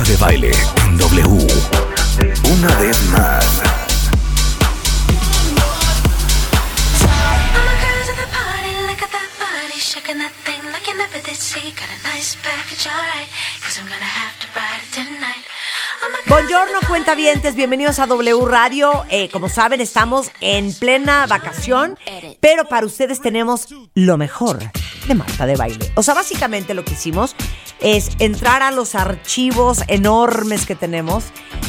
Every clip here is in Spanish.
Marta de baile en W. Una vez más. Buongiorno, cuentavientes, bienvenidos a W Radio. Eh, como saben, estamos en plena vacación, pero para ustedes tenemos lo mejor de Marta de Baile. O sea, básicamente lo que hicimos es entrar a los archivos enormes que tenemos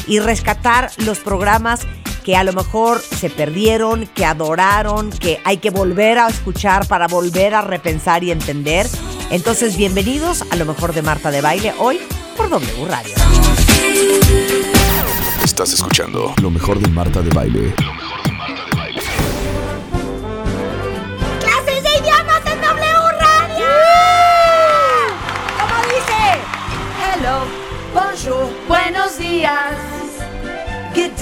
y rescatar los programas que a lo mejor se perdieron, que adoraron, que hay que volver a escuchar para volver a repensar y entender. Entonces, bienvenidos a lo mejor de Marta de Baile hoy por W Radio. Estás escuchando lo mejor de Marta de baile.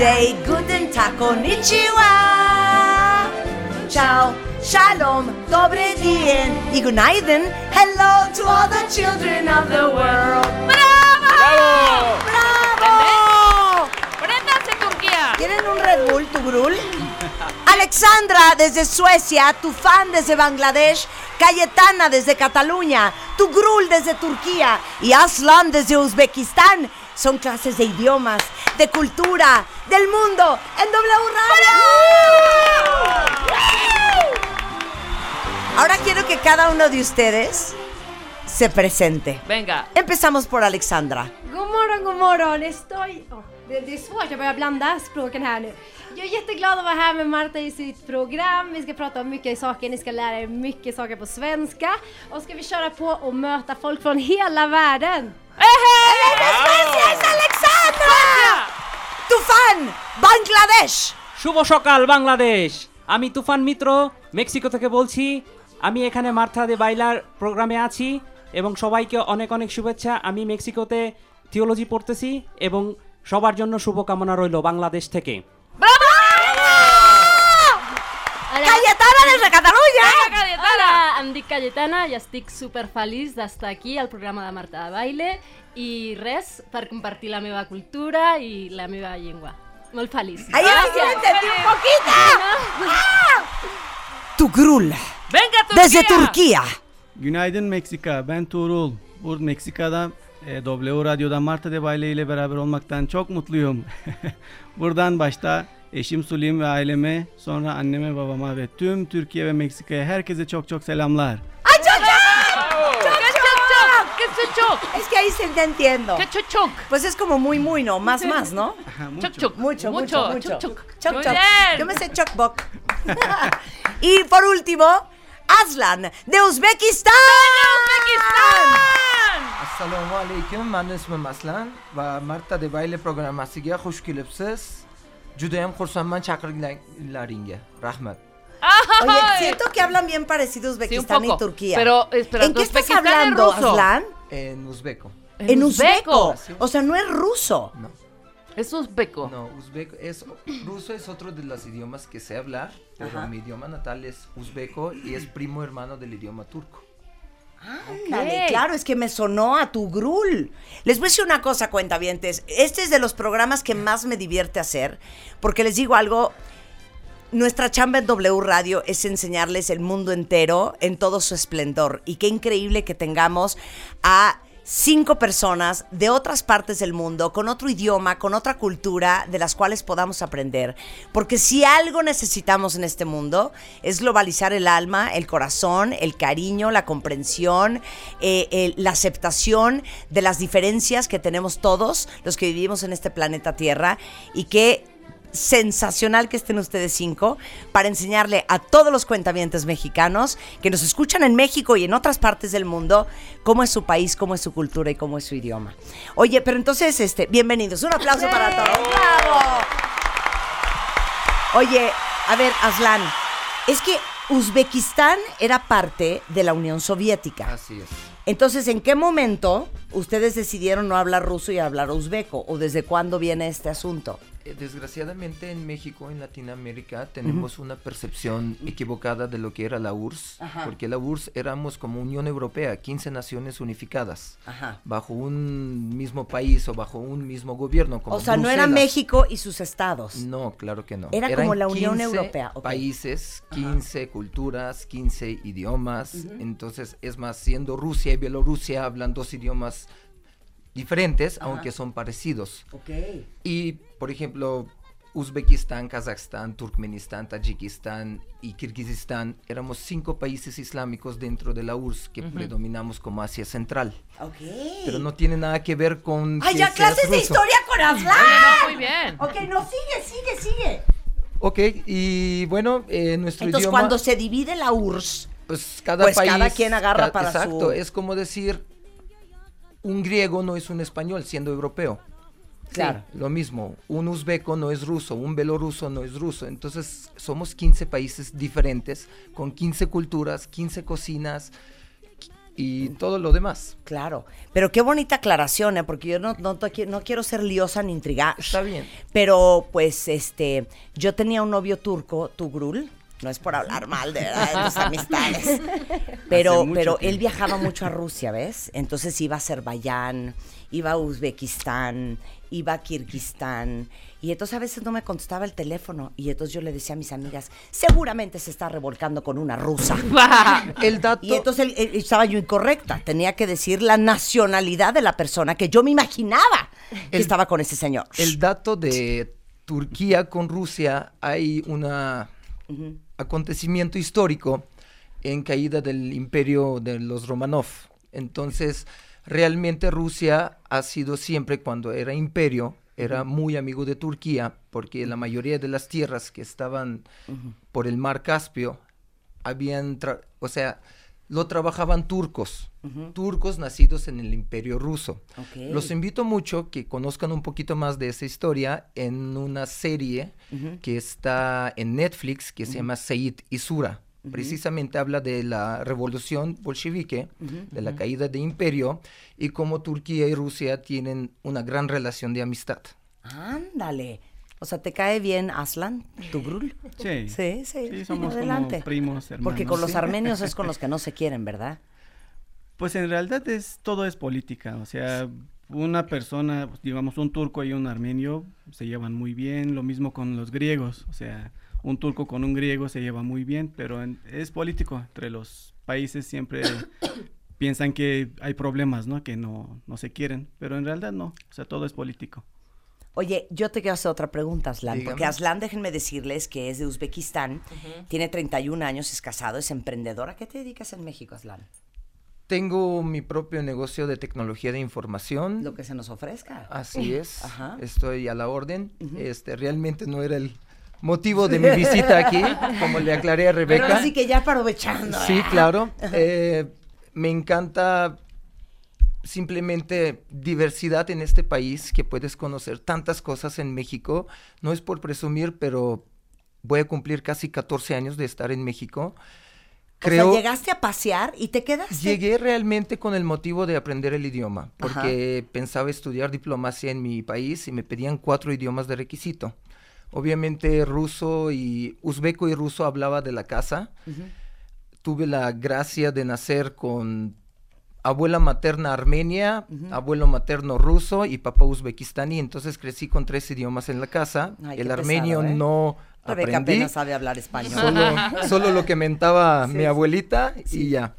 Day, guten tag, konnichiwa. Ciao, shalom, dobre dien y goodnighten. Hello to all the children of the world. ¡Bravo! ¡Bravo! ¡Préndase, Turquía! ¿Tienen un Red Bull, tu Grul? Alexandra desde Suecia, tu fan desde Bangladesh, Cayetana desde Cataluña, tu Grul desde Turquía y Aslan desde Uzbekistán. Son clases de idiomas, de cultura, del mundo en W Radio. Ahora quiero que cada uno de ustedes se presente. Venga. Empezamos por Alexandra. God morgon, god morgon. Estoy... Åh, det, det är svårt, jag börjar blanda språken här nu. Jag är jätteglad att vara här med Marta i sitt program. Vi ska prata om mycket saker, ni ska lära er mycket saker på svenska. Och ska vi köra på och möta folk från hela världen. ¡Gracias, Alexandra! Tu fan, শুভ সকাল বাংলাদেশ! আমি তুফান মিত্র মেক্সিকো থেকে বলছি। আমি এখানে মার্থা দে বাইলার প্রোগ্রামে আছি এবং সবাইকে অনেক অনেক শুভেচ্ছা। আমি মেক্সিকোতে থিওলজি পড়তেছি এবং সবার জন্য শুভকামনা রইল বাংলাদেশ থেকে। Cayetana desde Catalunya. Cayetana! Hola, em dic Cayetana i estic super feliç d'estar aquí al programa de Marta de Baile i res, per compartir la meva cultura i la meva llengua. Molt feliç. Ahí sí le entendí un poquito. ¡Ah! Tu Grul ¡Venga, Turquía! desde Turquía. Günaydın Meksika. Ben Tuğrul. Bu Meksika'da e, W Radyo'da Marta de Baile ile beraber olmaktan çok mutluyum. Buradan başta eşim Sulim ve aileme, sonra anneme, babama ve tüm Türkiye ve Meksika'ya herkese çok çok selamlar. ¡Ay, choc, ¡Qué chuchuc! Es que ahí se te entiendo. ¡Qué chuchuc! Pues es como muy, muy, ¿no? Más, más, ¿no? Chuc, chuc. Mucho, mucho, mucho. Chuc, chuc. Choc, Muy choc. bien. Yo me sé choc boc. y por último, Aslan de Uzbekistán. ¡Uzbekistán! assalomu alaykum mani ismim aslan va marta de bayle programmasiga xush kelibsiz judayam xursandman chaqirganlaringga rahmat Oye, siento que hablan bien parecido Sí, Uzbekistán poco. y Turquía. Pero, espera, ¿En qué estás Uzbekistán hablando, ruso. Aslan? en uzbeko En uzbeco. Sí. O sea, no es ruso. no Es uzbeco. no uzbeko es ruso es otro de los idiomas que sé hablar pero Ajá. mi idioma natal es uzbeko y es primo hermano del idioma turco Ándale, claro, es que me sonó a tu grul. Les voy a decir una cosa, cuentavientes. Este es de los programas que más me divierte hacer, porque les digo algo. Nuestra chamba en W Radio es enseñarles el mundo entero en todo su esplendor. Y qué increíble que tengamos a cinco personas de otras partes del mundo, con otro idioma, con otra cultura, de las cuales podamos aprender. Porque si algo necesitamos en este mundo es globalizar el alma, el corazón, el cariño, la comprensión, eh, la aceptación de las diferencias que tenemos todos los que vivimos en este planeta Tierra y que sensacional que estén ustedes cinco para enseñarle a todos los cuentavientes mexicanos que nos escuchan en México y en otras partes del mundo cómo es su país, cómo es su cultura y cómo es su idioma. Oye, pero entonces, este, bienvenidos. Un aplauso para todos. ¡Bravo! Oye, a ver, Aslan, es que Uzbekistán era parte de la Unión Soviética. Así es. Entonces, ¿en qué momento ustedes decidieron no hablar ruso y hablar uzbeco? ¿O desde cuándo viene este asunto? Eh, Desgraciadamente en México, en Latinoamérica, tenemos una percepción equivocada de lo que era la URSS, Ajá. porque la URSS éramos como Unión Europea, 15 naciones unificadas, Ajá. bajo un mismo país o bajo un mismo gobierno. Como O sea, no era. México y sus estados. No, claro que no. Era Eran como la Unión 15 Europea. Países, 15 culturas, 15 idiomas. Entonces, es más, siendo Rusia y Bielorrusia hablan dos idiomas diferentes, aunque son parecidos. Ok. Y, por ejemplo, Uzbekistán, Kazajstán, Turkmenistán, Tayikistán y Kirguistán éramos cinco países islámicos dentro de la URSS que predominamos como Asia Central. Ok. Pero no tiene nada que ver con. ¡Ay, que ya clases de ruso. historia con Aslan! Muy bien. Ok, no, sigue, sigue, sigue. Ok, y bueno, eh, nuestro Entonces, idioma. cuando se divide la URSS, Pues cada Pues país. cada quien agarra ca- para exacto, su- es como decir. Un griego no es un español siendo europeo. Claro. Lo mismo, un uzbeco no es ruso, un belorruso no es ruso. Entonces, somos 15 países diferentes, con 15 culturas, 15 cocinas y todo lo demás. claro. Pero qué bonita aclaración, ¿eh? Porque yo no, no, quiero ser liosa ni intrigar. Está bien. Pero, pues, este, yo tenía un novio turco, Tugrul. No es por hablar mal de, ¿verdad? de tus amistades. Pero, pero él viajaba mucho a Rusia, ¿ves? Entonces iba a Azerbaiyán, iba a Uzbekistán, iba a Kirguistán. Y entonces a veces no me contestaba el teléfono. Y entonces yo le decía a mis amigas, seguramente se está revolcando con una rusa. El dato. Y entonces él- él- estaba yo incorrecta. Tenía que decir la nacionalidad de la persona que yo me imaginaba que El- estaba con ese señor. El dato de Turquía con Rusia, hay un acontecimiento histórico en caída del imperio de los Romanov. Entonces, realmente Rusia ha sido siempre, cuando era imperio, era muy amigo de Turquía, porque la mayoría de las tierras que estaban por el mar Caspio, habían, o sea, lo trabajaban turcos, turcos nacidos en el imperio ruso. Los invito mucho que conozcan un poquito más de esa historia en una serie que está en Netflix que se llama Seid y Sura. Precisamente habla de la revolución bolchevique, de la caída de imperio y cómo Turquía y Rusia tienen una gran relación de amistad. Ándale. O sea, ¿te cae bien Aslan, Tugrul? Sí. Sí, sí. Sí, somos Adelante. como primos, hermanos. Porque con los armenios es con los que no se quieren, ¿verdad? Pues en realidad es todo es política, o sea, una persona, digamos un turco y un armenio se llevan muy bien, lo mismo con los griegos, o sea, un turco con un griego se lleva muy bien, pero en- es político, entre los países siempre piensan que hay problemas, ¿no? Que no, no se quieren, pero en realidad no, o sea, todo es político. Oye, yo te quiero hacer otra pregunta, Aslan. Porque. Aslan, déjenme decirles que es de Uzbekistán, tiene 31 años, es casado, es emprendedor. ¿A qué te dedicas en México, Aslan? Tengo mi propio negocio de tecnología de información. Lo que se nos ofrezca. Así es. Ajá. Estoy a la orden. Este realmente no era el motivo de mi visita aquí, como le aclaré a Pero Rebeca. así que ya aprovechando. Sí, ¿eh? claro. Eh, me encanta simplemente diversidad en este país, que puedes conocer tantas cosas en México. No es por presumir, pero voy a cumplir casi 14 años de estar en México. Creo, O sea, llegaste a pasear y te quedaste. Llegué realmente con el motivo de aprender el idioma, porque pensaba estudiar diplomacia en mi país y me pedían cuatro idiomas de requisito. Obviamente ruso y uzbeco y ruso hablaba de la casa. Tuve la gracia de nacer con abuela materna armenia, abuelo materno ruso y papá uzbekistaní, entonces crecí con tres idiomas en la casa. Ay, el armenio pesado, ¿eh? no Rebeca aprendí. apenas sabe hablar español. Solo, solo lo que mentaba Sí, mi sí. abuelita y ya.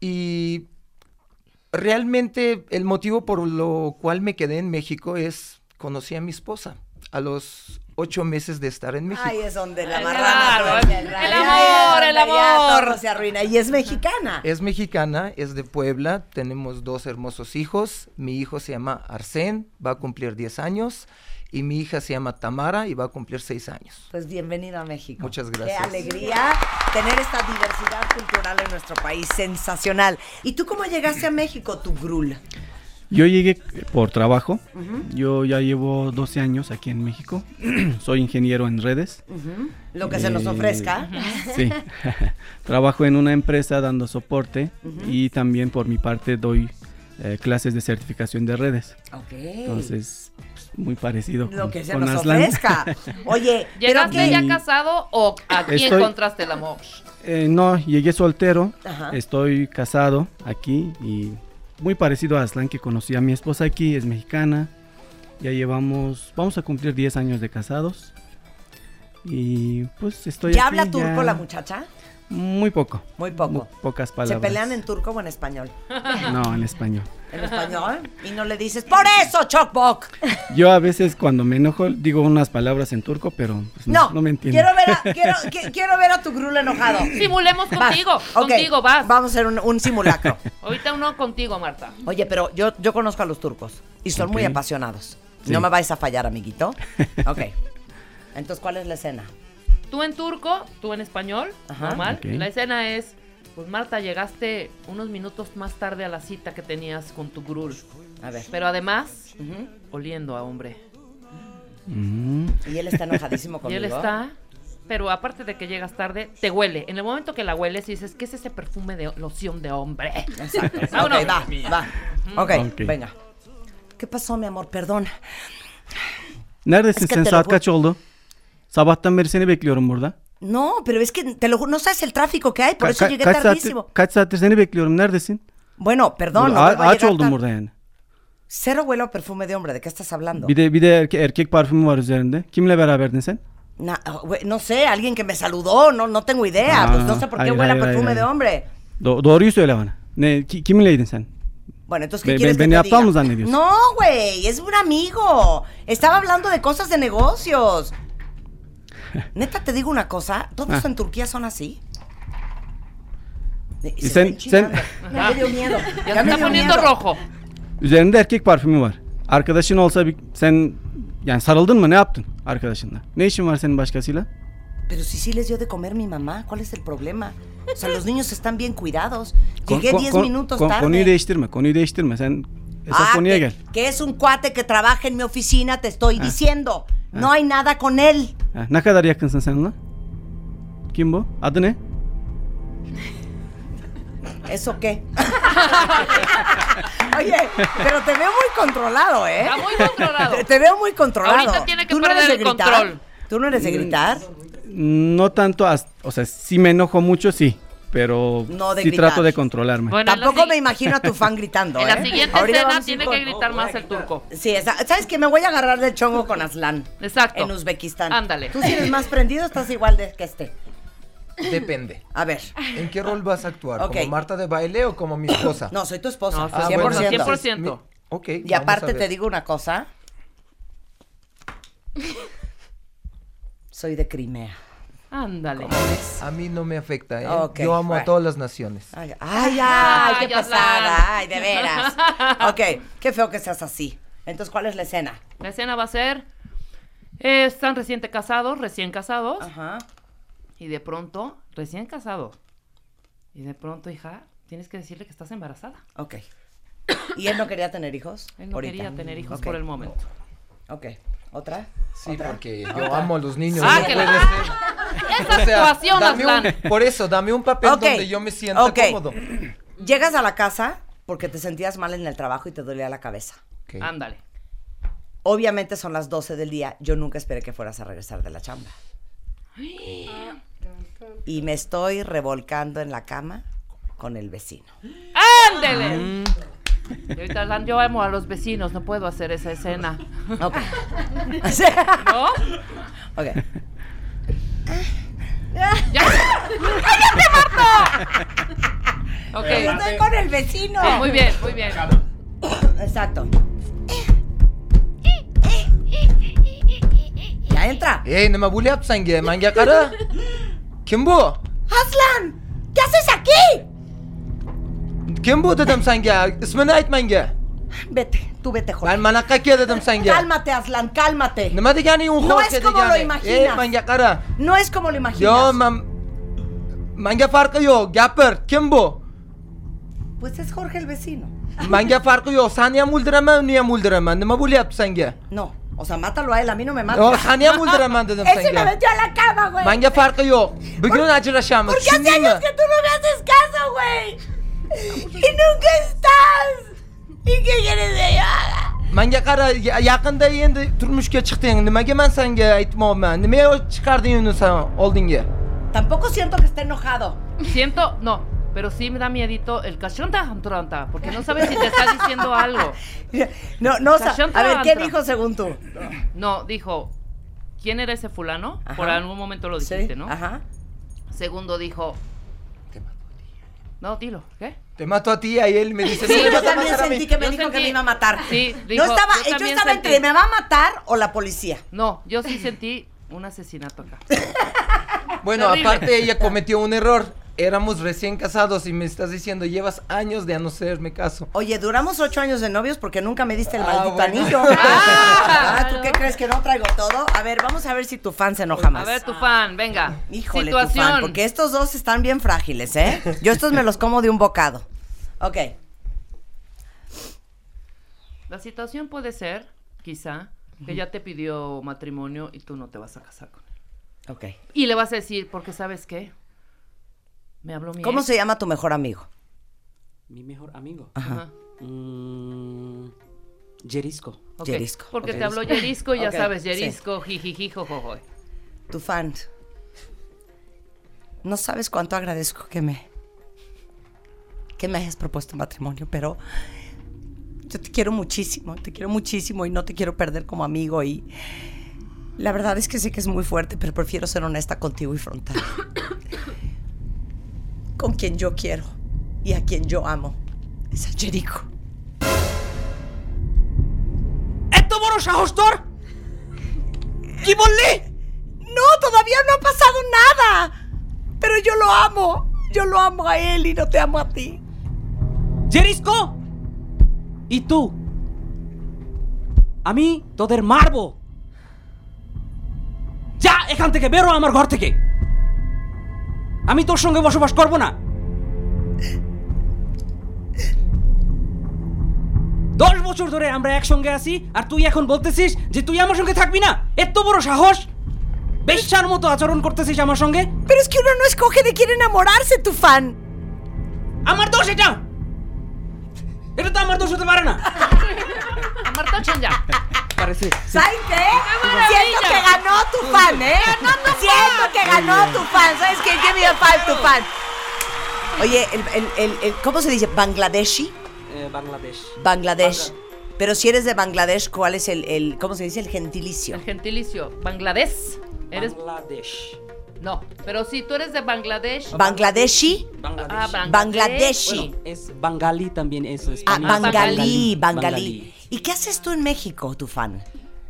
Y realmente el motivo por lo cual me quedé en México es conocí a mi esposa. a los ocho meses de estar en México. Ahí es donde la marrana claro, el amor, el amor. todo se arruina. Y es mexicana. Es mexicana, es de Puebla, tenemos dos hermosos hijos. Mi hijo se llama Arsén, va a cumplir 10 años. Y mi hija se llama Tamara y va a cumplir 6 años. Pues bienvenido a México. Muchas Qué gracias. alegría tener esta diversidad cultural en nuestro país. Sensacional. ¿Y tú cómo llegaste a México, tu grul? Yo llegué por trabajo. Yo ya llevo 12 años aquí en México. Soy ingeniero en redes. Lo que se nos Eh, ofrezca. Sí. Trabajo en una empresa dando soporte y también por mi parte doy eh, clases de certificación de redes. Ok. Entonces, pues, muy parecido Lo con, que se con nos Aslan. ofrezca. Oye, ¿Llegaste ya casado o aquí Estoy- encontraste el amor? Eh, no, llegué soltero. Ajá. Estoy casado aquí y muy parecido a Aslan que conocí a mi esposa aquí, es mexicana. Ya llevamos, vamos a cumplir 10 años de casados. Y pues estoy ¿Ya aquí, habla turco ya- la muchacha? Muy poco. Muy poco. Muy pocas ¿Se palabras. pelean en turco o en español? No, en español. ¿En español? Y no le dices, ¡por eso, Chokbok! Yo a veces cuando me enojo digo unas palabras en turco, pero pues, no, No, no me entiendo. quiero ver, a, quiero, qui- quiero ver a tu grul enojado. Simulemos Vas. contigo, contigo vas. Vamos a hacer un, un simulacro. Ahorita uno contigo, Marta. Oye, pero yo, yo conozco a los turcos y son muy apasionados. Sí. No me vais a fallar, amiguito. Ok. Entonces, ¿cuál es la escena? Tú en turco, tú en español, Ajá. normal. La escena es, pues Marta, llegaste unos minutos más tarde a la cita que tenías con tu grul. A ver. Pero además, oliendo a hombre. Mm, Y él está enojadísimo Y conmigo. él está, pero aparte de que llegas tarde, te huele. En el momento que la hueles, dices, ¿qué es ese perfume de loción de hombre? Exacto. Vámonos. Ok, va, va. Ok, Ok. venga. ¿Qué pasó, mi amor? Perdón. Neredesin Es que sen? Saat kaç oldu? Sabahtan beri seni bekliyorum burada. No, pero es que te lo no sabes el tráfico que hay, por Ka- eso llegué kaç saattir, tardísimo. kaç saattir seni bekliyorum. Neredesin? Bueno, perdón, no Burada- vuelvo a ağaç llegar oldum burada yani. Cero huelo a perfume de hombre, ¿de qué estás hablando? Bir de bir de erke- erkek parfümü var üzerinde. Kimle beraberdin sen? Na- ah, güey, no sé, alguien que me saludó, no, no tengo idea, Ah, pues no sé por qué hayır, huele a hayır, perfume hayır, de hayır. hombre. Do- doğruyu söyle bana. Ne ki- kiminleydin sen? Bueno, entonces, ¿qué Be- quieres be- que te aptal diga? mı zannediyorsun? No, güey, es un amigo. Estaba hablando de cosas de negocios. Neta, te digo una cosa, todos Ah. en Turquía son así. Se sen- sen- Ya me dio miedo. Ya Ya se me está dio poniendo miedo. rojo. Üzerinde erkek parfümü var. Arkadaşın olsa bir, sen yani sarıldın mı ne yaptın arkadaşınla? Ne işin var senin başkasıyla? Pero si sí les dio de comer mi mamá, ¿cuál es el problema? O sea, los niños están bien cuidados. Llegué kon- 10 kon- minutos kon- tarde. Konuyu değiştirme. Konuyu değiştirme. Sen esas Ah, konuya que, gel. que es un cuate que trabaja en mi oficina, te estoy Ah. diciendo. No hay nada con él. Ha, ne kadar yakınsın sen onunla? Kim bu? Adı ne? ¿Eso qué? Oye, pero te veo muy controlado, ¿eh? Está muy controlado. Te, te veo muy controlado. Ahorita tiene que ¿Tú no perder eres el gritar? control. ¿Tú no eres de gritar? No tanto, o sea, sí me enojo mucho, sí. Pero No de sí gritar. trato de controlarme. Bueno, en la Tampoco me imagino a tu fan gritando, En ¿eh? la siguiente Ahorita escena tiene con- que gritar más el turco. Sí, esa- ¿sabes que Me voy a agarrar del chongo con Aslan. Exacto. En Uzbekistán. Ándale. ¿Tú si eres más prendido o estás igual de que este? Depende. A ver. ¿En qué rol vas a actuar? ¿Como Marta de baile o como mi esposa? No, soy tu esposa. No, Ah, 100%. bueno, 100%. mi- Ok. Y vamos a aparte ver. te digo una cosa. Soy de Crimea. Ándale. A mí no me afecta, ¿eh? Yo amo bueno. a todas las naciones. Ay, ay, ay, qué pasada. Ay, de veras. Ok, qué feo que seas así. Entonces, ¿cuál es la escena? La escena va a ser, eh, están recién casados, recién casados, Ajá. y de pronto, recién casado, y de pronto, hija, tienes que decirle que estás embarazada. Ok. ¿Y él no quería tener hijos? Él no Ahorita. quería tener hijos por el momento. Ok. ¿Otra? Sí, ¿Otra? porque yo amo a los niños. Ah, no que puede la- ser. Esa O sea, dame un- por eso, dame un papel donde yo me sienta cómodo. Llegas a la casa porque te sentías mal en el trabajo y te dolía la cabeza. Ándale. Obviamente son las 12 del día. Yo nunca esperé que fueras a regresar de la chamba. Y me estoy revolcando en la cama con el vecino. ¡Ándele! Y ahorita yo amo a los vecinos, no puedo hacer esa escena. Ok. ¿No? ok. Ok. Estoy con el vecino. Sí, muy bien, muy bien. Ey nima bo'lyapti senga? Menga qara. Kim bu? Aslan, ¿qué haces aquí? Kim bu dedim senga? Ismini ayt menga. Vete, tú vete, Jorge. Men manaqa aka dedim senga. Cálmate, Aslan, cálmate. Nima deganing u No es como lo degani? imaginas. Ey, menga qara. No es como lo imaginas. Yo, men menga farqi yo'q. Gapir. Kim bu? Pues es Jorge el vecino. Menga farqi yo'q. Seni ham o'ldiraman, uni ham o'ldiraman. Nima bo'lyapti senga? No, o sea, mátalo a él, a mí no me mata. Yo, seni ham o'ldiraman dedim Ese me senga. metió a la cama, güey. Menga farqi yo'q. Bugun ajrashamiz. Porque hace años que tú no me haces caso, güey. Y nunca estás. ¿Y qué quieres que yo haga? Menga qara, ya- yaqinda endi turmushga chiqding. Nimaga men senga aytmoqman? Nimaga chiqarding uni sen oldinga? Tampoco siento que esté enojado. Siento, no, pero sí me da miedito el cachonta antronta, porque no sabes si te está diciendo algo. No, no, o sea, Cachonta a ver, ¿qué dijo según tú? No, dijo, ¿quién era ese fulano? Ajá. Por algún momento lo dijiste, Sí, ¿no? Ajá. Segundo dijo, no, dilo, ¿qué? Te mato a ti y él me dice, Sí, "No me yo también matar a mí". sentí que me Yo dijo que me iba a matar. Sí, yo dijo, estaba, yo yo estaba sentí. entre me va a matar o la policía. No, yo sí sentí un asesinato acá. Bueno, Terrible. aparte ella cometió un error. Éramos recién casados y me estás diciendo, llevas años de a no hacerme caso. Oye, duramos ocho años de novios porque nunca me diste el Ah, maldito bueno. anillo. Ah, ¿Tú qué crees que no traigo todo? A ver, vamos a ver si tu fan se enoja A más. ver, tu fan, venga. Híjole, tu Situación. fan, porque estos dos están bien frágiles, ¿eh? Yo estos me los como de un bocado. Ok. La situación puede ser, quizá, que ya te pidió matrimonio y tú no te vas a casar con él. Ok. Y le vas a decir, porque sabes qué, me habló mi ¿Cómo ex. se llama tu mejor amigo? Mi mejor amigo. Ajá. Mm, Jerisco. Ok, Yerisco. Porque te habló Yerisco, ya sabes, sí. Jijiji, jojojo. Tu fan. No sabes cuánto agradezco que me que me hayas propuesto matrimonio, pero yo te quiero muchísimo, te quiero muchísimo y no te quiero perder como amigo y la verdad es que sé que es muy fuerte, pero prefiero ser honesta contigo y frontal con quien yo quiero y a quien yo amo. Es a Jericho. ¿Esto a Hostor? ¡No! ¡Todavía no ha pasado nada! Pero yo lo amo. Yo lo amo a él y no te amo a ti. ¡Jerisco! ¿Y tú? A mí, todo el marbo. ¡Ya! ¡Ejante que vero amargorte que! আমি তোর সঙ্গে বসবাস করব না। দশ বছর ধরে আমরা একসঙ্গে আছি আর তুই এখন বলতেছিস যে তুই আমার সঙ্গে থাকবি না? এত বড় সাহস! বেশ্যার মতো আচরণ করতেছিস আমার সঙ্গে? Pero es que uno no escoge de quién enamorarse, tu আমার দোষ এটা এটা তো আমার দোষ হতে পারে না। আমার তো Marta ya. Parece. ¿Sabes qué? Siento que ganó tu fan, ¿eh? Siento que ganó tu fan. ¿Sabes qué? Give me a five, tu fan. Oye, el, el, el, el- ¿cómo se dice? ¿Bangladeshi? Eh, Bangladesh. Bangladesh. Pero si eres de Bangladesh, ¿cuál es el, el ¿cómo se dice? El gentilicio. El gentilicio. Bangladesh. Eres. Bangladesh. No, pero si tú eres de Bangladesh. Bangladeshi. Bangladesh. Ah, Bangladesh. Bangladeshi. Bueno, es Bangali también es Ah, Bangalí. Bangalí. ¿Y qué haces tú en México, tu fan?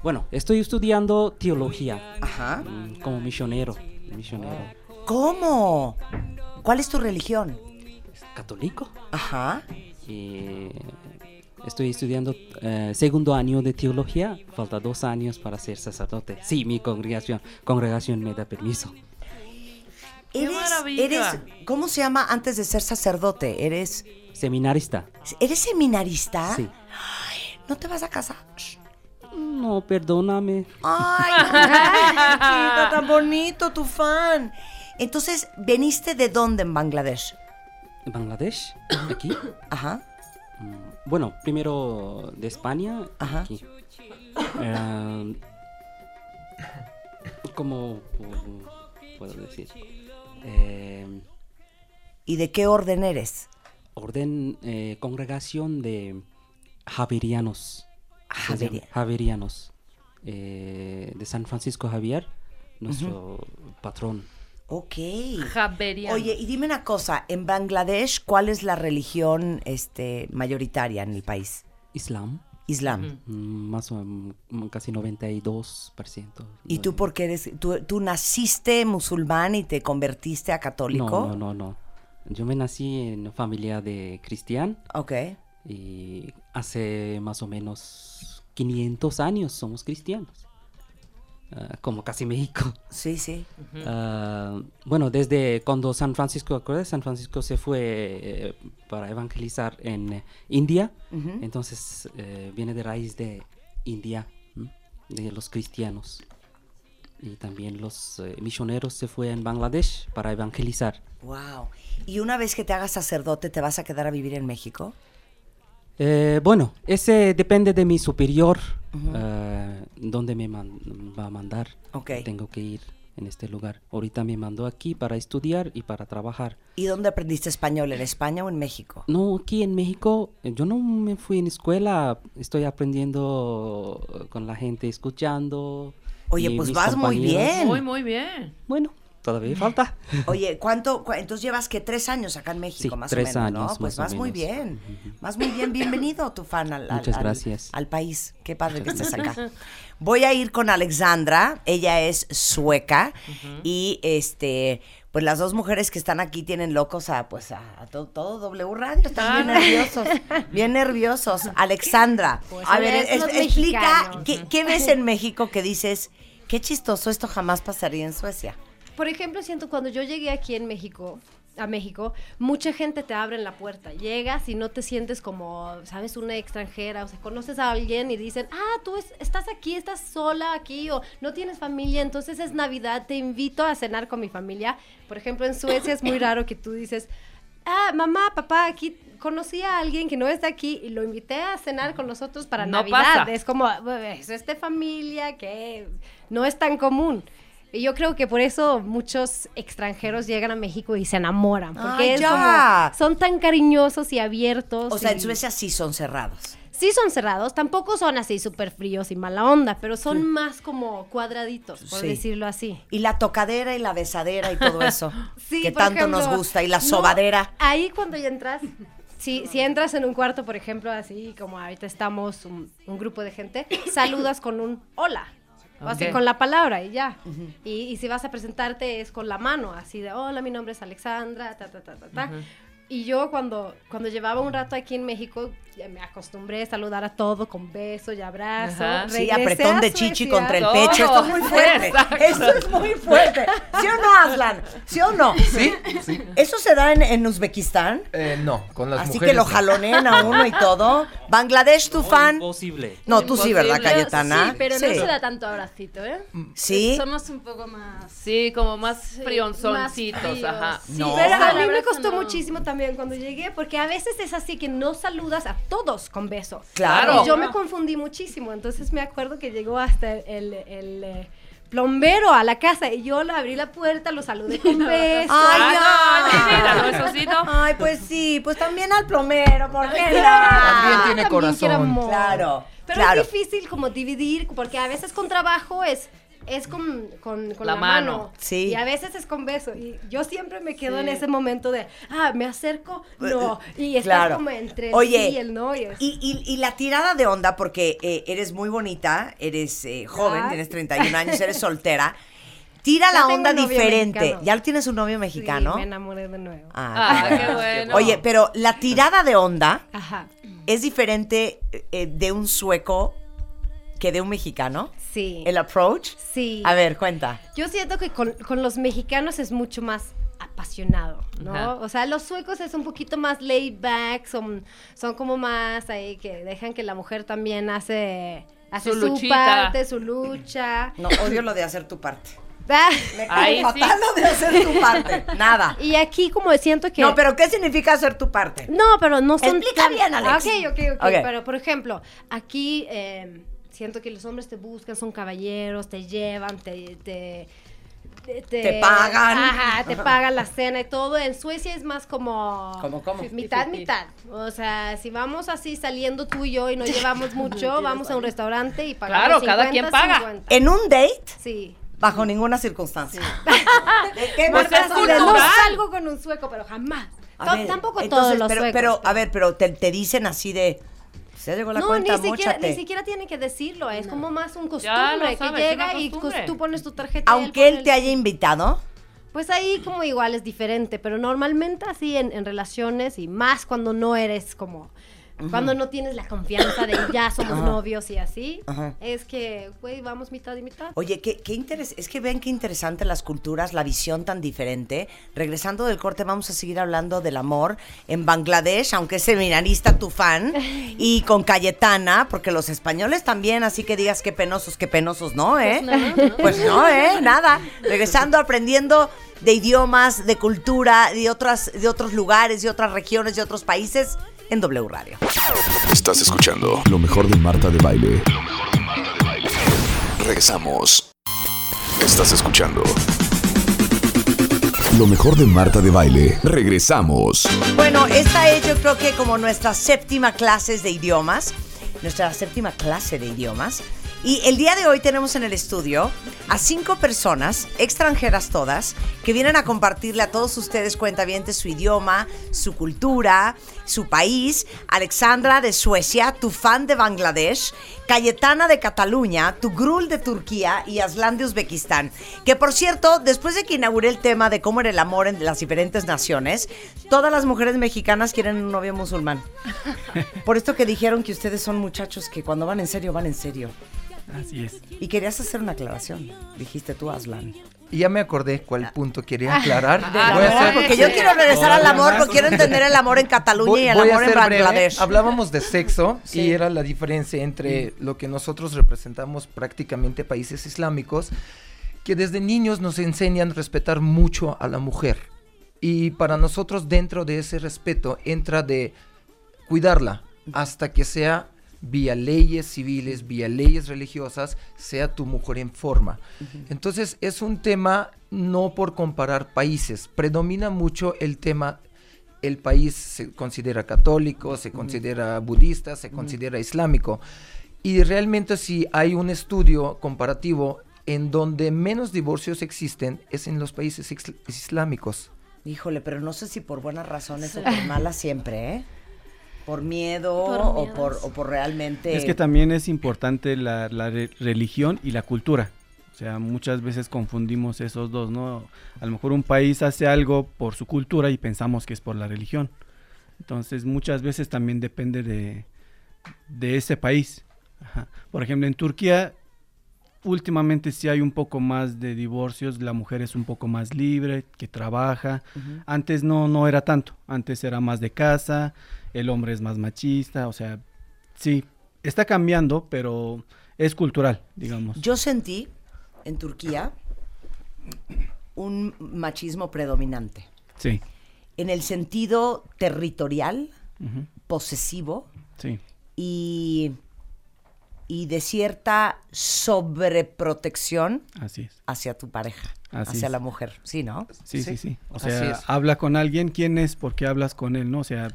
Bueno, estoy estudiando teología Ajá. mm, como misionero. misionero. ¿Cómo? ¿Cuál es tu religión? ¿Católico? Ajá. Y estoy estudiando eh, segundo año de teología. Falta dos años para ser sacerdote. Sí, mi congregación, congregación me da permiso. Eres, maravilla! eres, ¿cómo se llama antes de ser sacerdote? Eres, Seminarista. ¿eres seminarista? Sí. ¿No te vas a casar? No, perdóname. Ay, chiquito, tan bonito tu fan. Entonces, ¿veniste de dónde en Bangladesh? Bangladesh, aquí. Ajá. Mm, Bueno, primero de España, Ajá. aquí. Eh, ¿Cómo pu- puedo decir? Eh, ¿Y de qué orden eres? orden, eh, congregación de Javerianos. Javerianos. eh, de San Francisco Javier, nuestro patrón. Ok. Javeriano. Oye, y dime una cosa, en Bangladesh, ¿cuál es la religión este, mayoritaria en el país? Islam. Islam. Mm, Más o menos, casi 92%. ¿Y tú por qué eres, tú, tú naciste musulmán y te convertiste a católico? No, no, no, no. Yo me nací en una familia de cristian Ok. y hace más o menos 500 años somos cristianos. Ah, como casi México. Sí, sí. Ah, bueno, desde cuando San Francisco, ¿acuerdas? San Francisco se fue eh, para evangelizar en eh, India. Entonces eh, viene de raíz de India, ¿m? de los cristianos. Y también los eh, misioneros se fue en Bangladesh para evangelizar. Wow. ¿Y una vez que te hagas sacerdote, te vas a quedar a vivir en México? Eh, bueno, ese depende de mi superior, Eh, dónde me man- va a mandar. Ok. Tengo que ir en este lugar. Ahorita me mandó aquí para estudiar y para trabajar. ¿Y dónde aprendiste español? ¿En España o en México? No, aquí en México, eh, yo no me fui en escuela, estoy aprendiendo con la gente, escuchando. Oye, pues vas muy compañeros. bien. Muy, muy bien. Bueno, todavía falta. Oye, ¿cuánto? entonces llevas que tres años acá en México, Sí, más tres o menos, años, ¿no? Pues más vas muy bien. Vas muy bien. Bienvenido, tu fan, al, al- Muchas gracias. al país. Qué padre que estés acá. Voy a ir con Alexandra. Ella es sueca y este. Pues las dos mujeres que están aquí tienen locos a pues a, a todo, todo W Radio, están bien Ah. nerviosos, bien nerviosos. Alexandra, Pues a ver, es explica. ¿qué, qué ves en México que dices, qué chistoso, esto jamás pasaría en Suecia. Por ejemplo, siento cuando yo llegué aquí en México, a México, mucha gente te abre en la puerta. Llegas y no te sientes como, sabes, una extranjera. O sea, conoces a alguien y dicen, ah, tú es- estás aquí, estás sola aquí o no tienes familia, entonces es Navidad, te invito a cenar con mi familia. Por ejemplo, en Suecia es muy raro que tú dices, ah, mamá, papá, aquí conocí a alguien que no está aquí y lo invité a cenar con nosotros para No Navidad. pasa. Es como, es de familia que no es tan común. Y yo creo que por eso muchos extranjeros llegan a México y se enamoran. Porque Ay, es ya. como, son tan cariñosos y abiertos. O sea, en Suecia sí son cerrados. Sí son cerrados, tampoco son así súper fríos y mala onda, pero son más como cuadraditos, por Sí. decirlo así. Y la tocadera y la besadera y todo eso. Sí, que tanto nos gusta. Y la no, sobadera. ahí cuando ya entras, si, si entras en un cuarto, por ejemplo, así como ahorita estamos un, un grupo de gente, saludas con un hola. O así con la palabra y ya. y, y si vas a presentarte es con la mano, así de hola, mi nombre es Alexandra, ta, ta, ta, ta, ta. Y yo cuando, cuando llevaba un rato aquí en México, ya me acostumbré a saludar a todo con beso y abrazo. Ajá. Sí, apretón a de chichi contra el pecho. Esto es muy fuerte. Exacto. Esto es muy fuerte. ¿Sí o no, Aslan? ¿Sí o no? Sí, sí. ¿Eso se da en, en Uzbekistán? Eh, no, con las Así mujeres. que lo jalonean a uno y todo. Bangladesh, tu fan. Imposible. No, tú sí, ¿verdad. Cayetana? Sí, pero Sí. no se da tanto abracito, ¿eh? ¿Sí? Somos un poco más... Sí, como más Sí, frionzoncitos, ajá. Sí, No. Pero a mí me costó no. muchísimo también cuando llegué, porque a veces es así que no saludas a todos con beso. Claro. Y yo me confundí muchísimo, entonces me acuerdo que llegó hasta el, el, eh, plombero a la casa y yo le abrí la puerta, lo saludé con beso. Ay, Ah, no, sí, no. Ay, pues sí, pues también al plomero, ¿por qué no? También tiene También corazón. amor. Claro, Pero claro. es difícil como dividir, porque a veces con trabajo es, es con, con, con La la, mano. mano. Sí. Y a veces es con beso. Y yo siempre me quedo en ese momento de, ah, me acerco, no. Y estás Claro. como entre el Oye, sí y el no. Y es- Y, y- y la tirada de onda, porque eh, eres muy bonita, eres eh, joven, Ay. tienes 31 años, eres soltera. Tira Ya la onda diferente. mexicano. ¿Ya tienes un novio Sí, mexicano? me enamoré de nuevo. Ah, Ah, qué bueno. Oye, pero la tirada de onda Ajá. es diferente eh, de un sueco que de un mexicano. Sí. El approach. Sí. A ver, cuenta. Yo siento que con, con los mexicanos es mucho más apasionado, ¿no? Ajá. O sea, los suecos es un poquito más laid back, son, son como más ahí que dejan que la mujer también hace, hace Su su, parte, su lucha. No, odio lo de hacer tu parte. Ah, Me sí. fatal lo de hacer tu parte. Nada. Y aquí como siento que... No, pero ¿qué significa hacer tu parte? No, pero no son Explica tan- bien, Alex. Ah, Ok, ok, ok. Ok. Pero, por ejemplo, aquí eh, siento que los hombres te buscan, son caballeros, te llevan, te... te te, Te pagan. Ajá, te pagan la cena y todo. En Suecia es más como... ¿Cómo, cómo? Mitad, mitad. O sea, si vamos así saliendo tú y yo y no llevamos mucho, vamos a un restaurante y pagamos Claro, cada 50, quien paga. 50. En un date, Sí. bajo ninguna circunstancia. ¿De qué Pues es no salgo con un sueco, pero jamás. A To- ver, Tampoco entonces, todos los pero, suecos. Pero, a ver, pero te, te dicen así de, Ya llegó la no, cuenta, ni siquiera, móchate. ni siquiera tiene que decirlo, es como más un costumbre que llega y tú pones tu tarjeta. Aunque él te el- haya invitado, Pues ahí como igual es diferente, pero normalmente así en, en relaciones y más cuando no eres como... Cuando no tienes la confianza de ya somos Ajá. novios y así, Ajá. es que, güey, vamos mitad y mitad. Oye, qué, qué interes es que ven qué interesante las culturas, la visión tan diferente. Regresando del corte, vamos a seguir hablando del amor en Bangladesh, aunque es seminarista tu fan, y con Cayetana, porque los españoles también, así que digas qué penosos, qué penosos, ¿no, eh? Pues no, ¿no? Pues no, ¿eh? Nada. Regresando, aprendiendo de idiomas, de cultura, de, otras, de otros lugares, de otras regiones, de otros países, en W Radio. Estás escuchando lo mejor de Marta de Baile. Regresamos. Estás escuchando lo mejor de Marta de Baile. Regresamos. Bueno, esta es yo creo que como nuestra séptima clase de idiomas, nuestra séptima clase de idiomas. Y el día de hoy tenemos en el estudio a cinco personas, extranjeras todas, que vienen a compartirle a todos ustedes cuentavientes su idioma, su cultura, su país. Alexandra de Suecia, tu fan de Bangladesh, Cayetana de Cataluña, tu Grul de Turquía y Aslan de Uzbekistán. Que por cierto, después de que inauguré el tema de cómo era el amor en las diferentes naciones, todas las mujeres mexicanas quieren un novio musulmán. Por esto que dijeron que ustedes son muchachos que cuando van en serio, van en serio. Así es. Y querías hacer una aclaración, dijiste tú, Aslan. Y ya me acordé cuál punto quería aclarar. De la Voy a verdad, ser- porque yo quiero regresar al amor, porque quiero entender el amor en Cataluña Voy- y el amor en breve. Bangladesh. Hablábamos de sexo Sí. y era la diferencia entre lo que nosotros representamos prácticamente países islámicos, que desde niños nos enseñan a respetar mucho a la mujer. Y para nosotros dentro de ese respeto entra de cuidarla hasta que sea vía leyes civiles, vía leyes religiosas, sea tu mujer en forma. Entonces es un tema no por comparar países, predomina mucho el tema, el país se considera católico, se considera budista, se considera islámico. Y realmente si hay un estudio comparativo en donde menos divorcios existen es en los países isl- islámicos. Híjole, pero no sé si por buenas razones o por malas siempre, ¿eh? Por miedo, Por o, por, o por realmente... Es que también es importante la, la re- religión y la cultura. O sea, muchas veces confundimos esos dos, ¿no? A lo mejor un país hace algo por su cultura y pensamos que es por la religión. Entonces, muchas veces también depende de, de ese país. Ajá. Por ejemplo, en Turquía, últimamente sí hay un poco más de divorcios. La mujer es un poco más libre, que trabaja. Antes no, no era tanto. Antes era más de casa, el hombre es más machista. O sea, sí, está cambiando, pero es cultural, digamos. Yo sentí en Turquía un machismo predominante. Sí, En el sentido territorial, posesivo sí, y, y de cierta sobreprotección así es. hacia tu pareja, Así hacia es. la mujer. Sí, ¿no? Sí, sí, Sí, sí. O sea, habla con alguien, ¿quién es? ¿Por qué hablas con él? ¿No? O sea,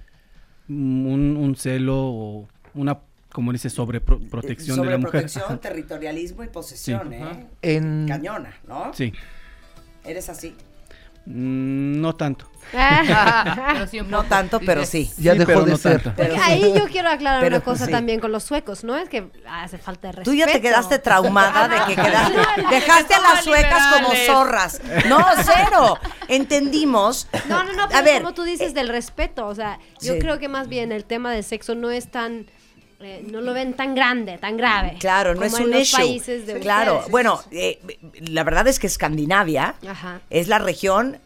un, un celo o una, como dice, sobreprotección de la mujer. Sobreprotección, Ajá. territorialismo y posesión, Sí. ¿eh? En, Cañona, ¿no? Sí, Eres así. Mm, no tanto. Sí un No tanto, pero sí. ya Sí, dejó pero de no ser. tanto. Pero ahí yo quiero aclarar Pero una cosa sí. también con los suecos, no es que hace falta de respeto. Tú ya te quedaste traumada de que quedaste, dejaste a las suecas como zorras. No, cero. Entendimos. No, no, no, A pero ver, como tú dices del respeto, o sea, yo Sí. creo que más bien el tema del sexo no es tan, eh, no lo ven tan grande, tan grave. Claro, no como es en un los issue. países de claro, ustedes. bueno, eh, la verdad es que Escandinavia Ajá. es la región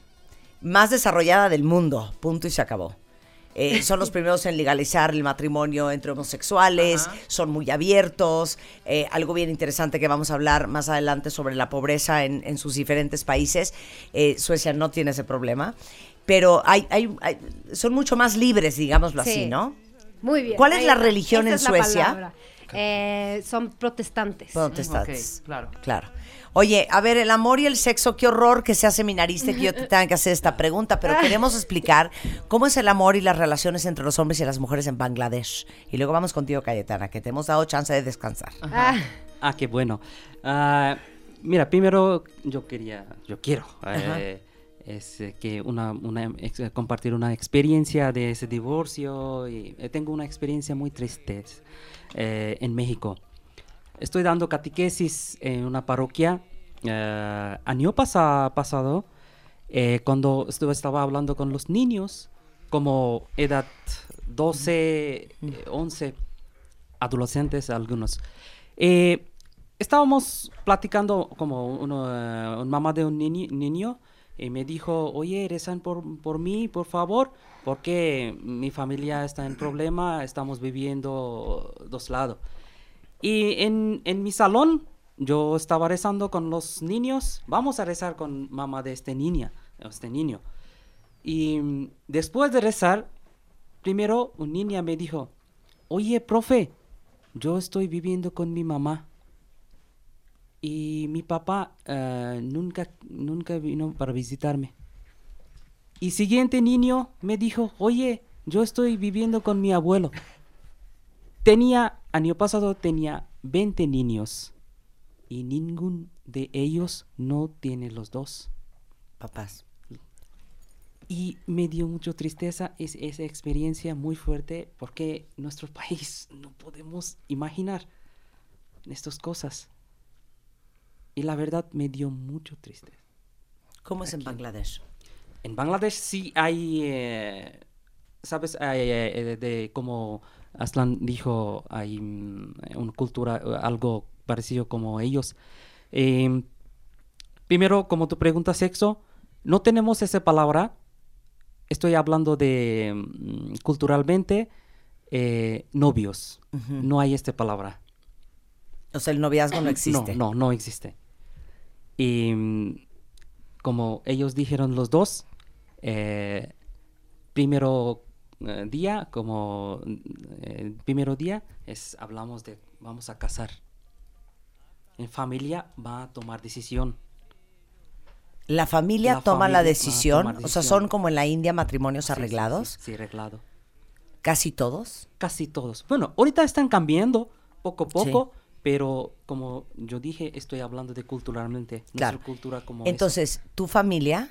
más desarrollada del mundo. Punto y se acabó. Eh, son los primeros en legalizar el matrimonio entre homosexuales, son muy abiertos. eh, algo bien interesante que vamos a hablar más adelante sobre la pobreza en, en sus diferentes países. Eh, Suecia no tiene ese problema, pero hay, hay- hay- son mucho más libres, digámoslo así, Sí. ¿no? Muy bien. ¿Cuál es la religión en es la Suecia? Eh, son protestantes. Protestantes. Claro. Claro. Oye, a ver, el amor y el sexo, qué horror que sea seminarista y que yo te tenga que hacer esta pregunta, pero queremos explicar cómo es el amor y las relaciones entre los hombres y las mujeres en Bangladesh. Y luego vamos contigo, Cayetana, que te hemos dado chance de descansar. Ah, Ah, qué bueno. Ah, mira, primero yo quería, yo quiero eh, es eh, que una, una ex- compartir una experiencia de ese divorcio. Y, eh, tengo una experiencia muy triste eh, en México. Estoy dando catequesis en una parroquia. eh, año pasa- pasado, eh, cuando estaba hablando con los niños, como edad 12, eh, 11, adolescentes algunos. Eh, estábamos platicando como eh, un mamá de un niño y me dijo, oye, rezan por, por mí, por favor, porque mi familia está en problema, estamos viviendo dos lados. Y en, en mi salón yo estaba rezando con los niños, vamos a rezar con mamá de este niña, este niño. Y después de rezar, primero un niña me dijo, oye, profe, yo estoy viviendo con mi mamá. Y mi papá eh, nunca, nunca vino para visitarme. Y siguiente niño me dijo, oye, yo estoy viviendo con mi abuelo. Tenía, año pasado tenía 20 niños y ningún de ellos no tiene los dos. Papás. Y me dio mucha tristeza es, esa experiencia muy fuerte porque nuestro país no podemos imaginar estas cosas. Y la verdad me dio mucho tristeza. ¿Cómo es en Bangladesh? En Bangladesh sí hay, eh, ¿sabes? Hay, eh, de, como Aslan dijo, hay mm, una cultura, eh, algo parecido como ellos. Em, primero, como tu pregunta sexo, no tenemos esa palabra. Estoy hablando de mm, culturalmente eh, novios. No hay esta palabra. O sea, el noviazgo no existe. No, no, no existe. Y como ellos dijeron los dos, eh, primero eh, día, como eh, primero día, es hablamos de vamos a casar. En familia va a tomar decisión. La familia La toma la familia decisión, o sea, son como en la India matrimonios Sí, sí, sí, arreglados, Sí, arreglado. casi todos. Casi todos. Bueno, ahorita están cambiando poco a poco, pero como yo dije, estoy hablando de culturalmente. Claro. Nuestra cultura como es. Entonces, tu familia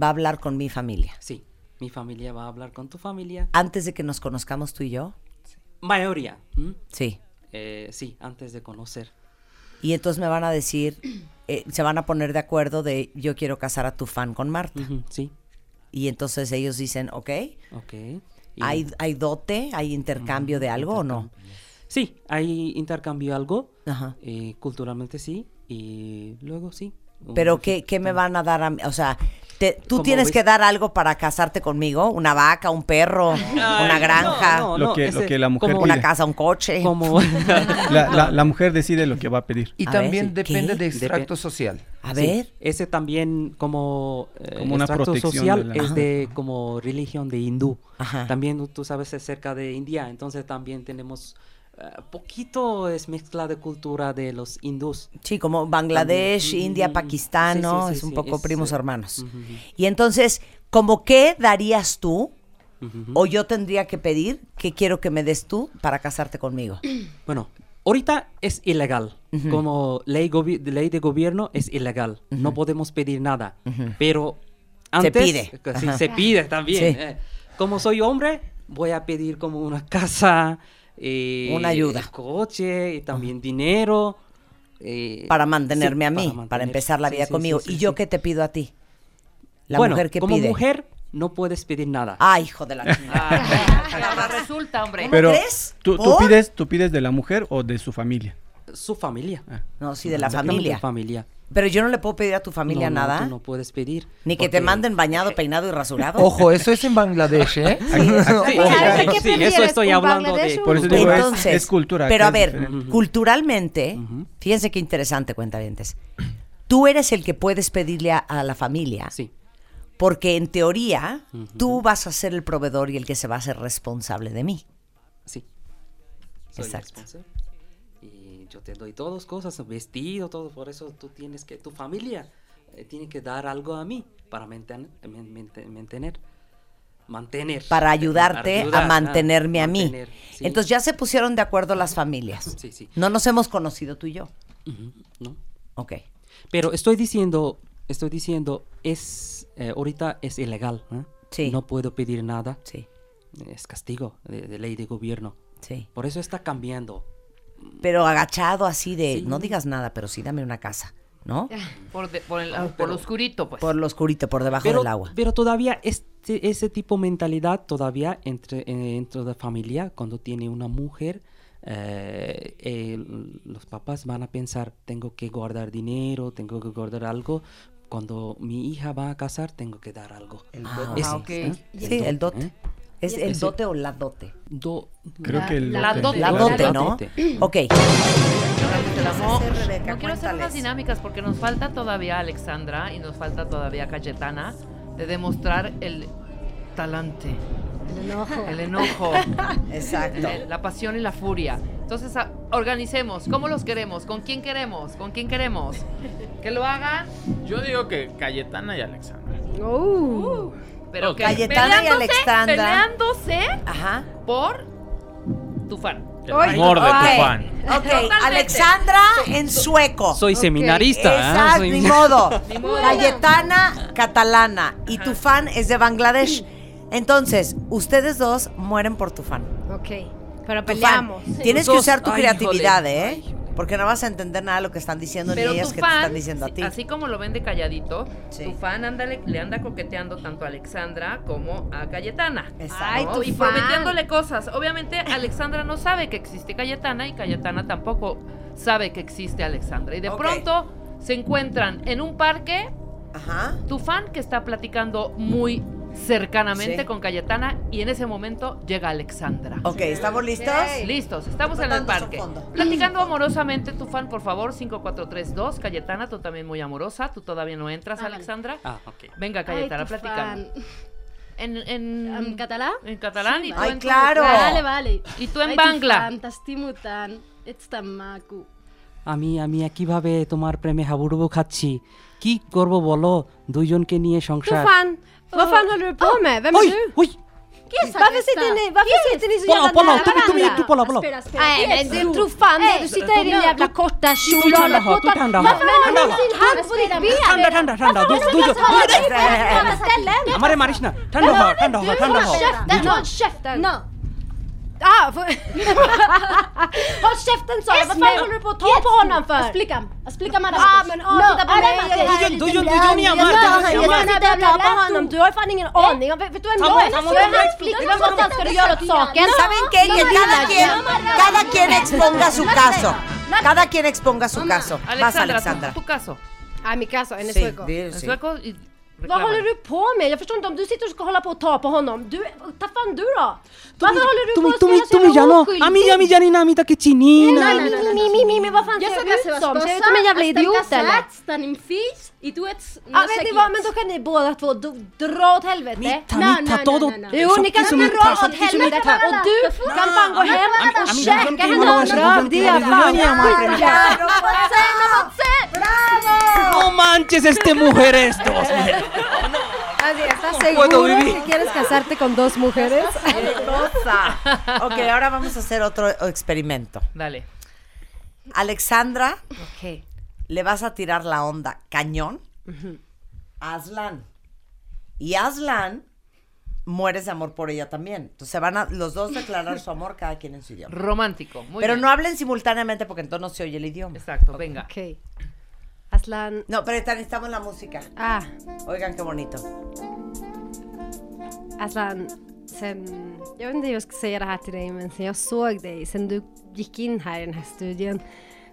va a hablar con mi familia. Sí, mi familia va a hablar con tu familia. Antes de que nos conozcamos tú y yo. Mayoría. Sí. Eh, sí, antes de conocer. Y entonces me van a decir, eh, se van a poner de acuerdo de yo quiero casar a tu fan con Marta. sí. Y entonces ellos dicen, ok, Ok. Y- ¿hay, ¿hay dote, hay intercambio de algo o no? Sí, hay intercambio algo. Ajá. eh, culturalmente sí. Y luego sí. Pero ¿qué, qué me van a dar a mí? O sea, te- tú Como tienes ves- que dar algo para casarte conmigo, una vaca, un perro, una granja, no, Lo no, que- lo ese- que la mujer como- una casa, un coche. Como... La, la- la mujer decide lo que va a pedir. Y A también ver, depende ¿qué? de extracto Depe- social. A Sí, ver, ese también como, eh, Como una extracto protección social de la- es Ajá. de como religión de hindú. Ajá. También tú sabes acerca de India, entonces también tenemos eh, poquito es mezcla de cultura de los hindús. sí, como Bangladesh, También. India. Pakistán, Sí, ¿no? sí, sí, es un poco es, primos eh, hermanos. Y entonces, ¿como qué darías tú o yo tendría que pedir que quiero que me des tú para casarte conmigo? Bueno, ahorita es ilegal. Como ley, ley de gobierno es ilegal. No podemos pedir nada. Pero Se antes pide. que sí, Ajá. se pide también. Eh. Como soy hombre, voy a pedir como una casa, eh, Una ayuda. coche y también dinero. eh, Para mantenerme sí, a mí, para, mantener- empezar la vida sí, conmigo. sí, ¿Y sí, yo sí. qué te pido a ti? La bueno, mujer que como pide. mujer no puedes pedir nada. Ah, hijo de la chingada. Ah, resulta, hombre. Pero crees? ¿tú, pides, ¿tú pides de la mujer o de su familia? Su familia. No, sí, de la familia. familia. Pero yo no le puedo pedir a tu familia No, no, nada. tú no puedes pedir. Ni que te manden bañado, peinado y rasurado. Ojo, eso es en Bangladesh, ¿eh? Sí, sí, ¿Sabes qué sí, prefieres, eso estoy hablando de... Por eso digo, Entonces, es cultura, Pero a ver, diferente. culturalmente, fíjense qué interesante, cuentavientes. Tú eres el que puedes pedirle a, a la familia, Sí. porque en teoría tú vas a ser el proveedor y el que se va a hacer responsable de mí. Sí. Soy Exacto. responsable. Yo te doy todas cosas, vestido, todo. Por eso tú tienes que, tu familia eh, tiene que dar algo a mí para manten- mente- mantener. Mantener. Para ayudarte ayudar, a ah, mantenerme a mí. mantener, sí. Entonces ya se pusieron de acuerdo las familias. Sí, sí. No nos hemos conocido tú y yo. ¿no? Ok. Pero estoy diciendo, estoy diciendo, es eh, ahorita es ilegal. ¿eh? Sí. No puedo pedir nada. Sí. Es castigo de, de ley de gobierno. Sí. Por eso está cambiando. Pero agachado así de, Sí. no digas nada, pero sí dame una casa, ¿no? Por, de- por el, por lo oscurito, pues. Por lo oscurito, por debajo Pero, del agua. pero todavía este, ese tipo de mentalidad todavía entre, eh, dentro de la familia, cuando tiene una mujer, eh, el- los papás van a pensar, tengo que guardar dinero, tengo que guardar algo. Cuando mi hija va a casar, tengo que dar algo. Ah, Ese, ok. ¿eh? Sí, el dote. ¿Es el Ese- dote o la dote? Do- Creo que el la dote. La La dote, dote. ¿no? Ok. La Rebeca? No quiero hacer unas dinámicas porque nos falta todavía Alexandra y nos falta todavía Cayetana de demostrar el talante, El enojo. el enojo, Exacto. el- la pasión y la furia. Entonces, a- organicemos. ¿Cómo los queremos? ¿Con quién queremos? ¿Con quién queremos? Que lo hagan, Yo digo que Cayetana y Alexandra. Uh. Pero que Cayetana y Alexandra. Peleándose Ajá. por tu fan. El Ay, amor de ok. tu fan. Ok, Totalmente. Alexandra en sueco. Soy seminarista. ¿eh? Exacto, Soy- ni modo. Ni modo. Cayetana catalana y tu fan es de Bangladesh. Entonces, ustedes dos mueren por tu fan. Ok. Pero peleamos. Tienes que usar tu ay, creatividad, híjole. ¿eh? Porque no vas a entender nada de lo que están diciendo Pero ni ellas que te están diciendo a ti. así como lo ven de calladito, Sí. tu fan ándale- le anda coqueteando tanto a Alexandra como a Cayetana. Exacto. Ay, ¿no? tu y fan. prometiéndole cosas. Obviamente Alexandra no sabe que existe Cayetana y Cayetana tampoco sabe que existe Alexandra. Y de pronto se encuentran en un parque Ajá. tu fan que está platicando muy cercanamente Sí. con Cayetana y en ese momento llega Alexandra. Ok, ¿estamos listos? Listos, estamos en el Botando su parque. fondo. Platicando amorosamente, tu fan, por favor, 5432. Cayetana, tú también muy amorosa. Tú todavía no entras, Ah, vale. Alexandra. Ah, ok. Venga, Cayetana, Ay, tu platicamos. fan. En, en, ¿En catalán? en catalán y tú Ay, en claro. Vale, vale. Y tú en Ay, Bangla. Tu fan, t'estimo tant. Ets tan maco. আমি আমি কিভাবে তোমার প্রেমে হাবুডুবু খাচ্ছি কি করব বলো দুইজনকে নিয়ে Tu সংসার fan. Vad fan håller du på med? Vem är oj, du? Oj. Varför sitter ni, varför sitter ni så jävla nära varandra? Nej men du tror fan det, du sitter i din jävla korta kjol och håller på Varför har du sin hand på ditt ben? Tanda, tanda, tanda! Du, du, du! Amare Marishna! Tanda har, tanda har, tanda har! Håll käften! Håll käften! Ah, för... Håll käften sa jag! Vad fan håller du på att ta på honom för? Asplika! Asplika! Ah men ah, titta på mig! Du tappar honom, du har fan ingen aning om... Vet du vem jag är? Hans ska du göra åt saken? Saben que cada quien, exponga su caso. Cada quien exponga su caso. Vas Alexandra. Tu caso. Ah, mi caso, en el sueco. En sueco y Vad reclama. håller du på med? Jag förstår inte om du sitter och ska hålla på och ta på honom. Du, ta fan du då? Varför håller du তুমি på att তুমি spela så তুমি jävla জানো oskyldig? আমি আমি জানি না আমি তাকে চিনি না Nej, mi, mi, mi, mi, mi, mi, vad fan Jo ser sóc jag la ut seva som? Ser jag ut esposa, som en jävla estem idiot eller? casats, tenim fills I do it, ja, men, det var, men då kan ni båda två dra åt helvete. Mitta, mitta, ta åt... Jo, ni kan dra åt helvete och du kan fan gå hem och käka en röv. Det är fan ¡Bravo! No manches este mujeres dos. Así, ¿estás segura que quieres casarte con dos mujeres? Ok, ahora vamos a hacer otro experimento. Dale. Alexandra. Ok le vas a tirar la onda cañón a Aslan. Y Aslan mueres de amor por ella también. Entonces se van a los dos declarar su amor cada quien en su idioma. Romántico. Muy Pero bien. no hablen simultáneamente porque entonces no se oye el idioma. Exacto, venga. Ok. Aslan. No, pero necesitamos la música. Ah, Oigan qué bonito. Aslan. Sen, jag vet inte hur jag ska säga det här till dig, men sen jag såg dig, sen du gick in här i den här studion,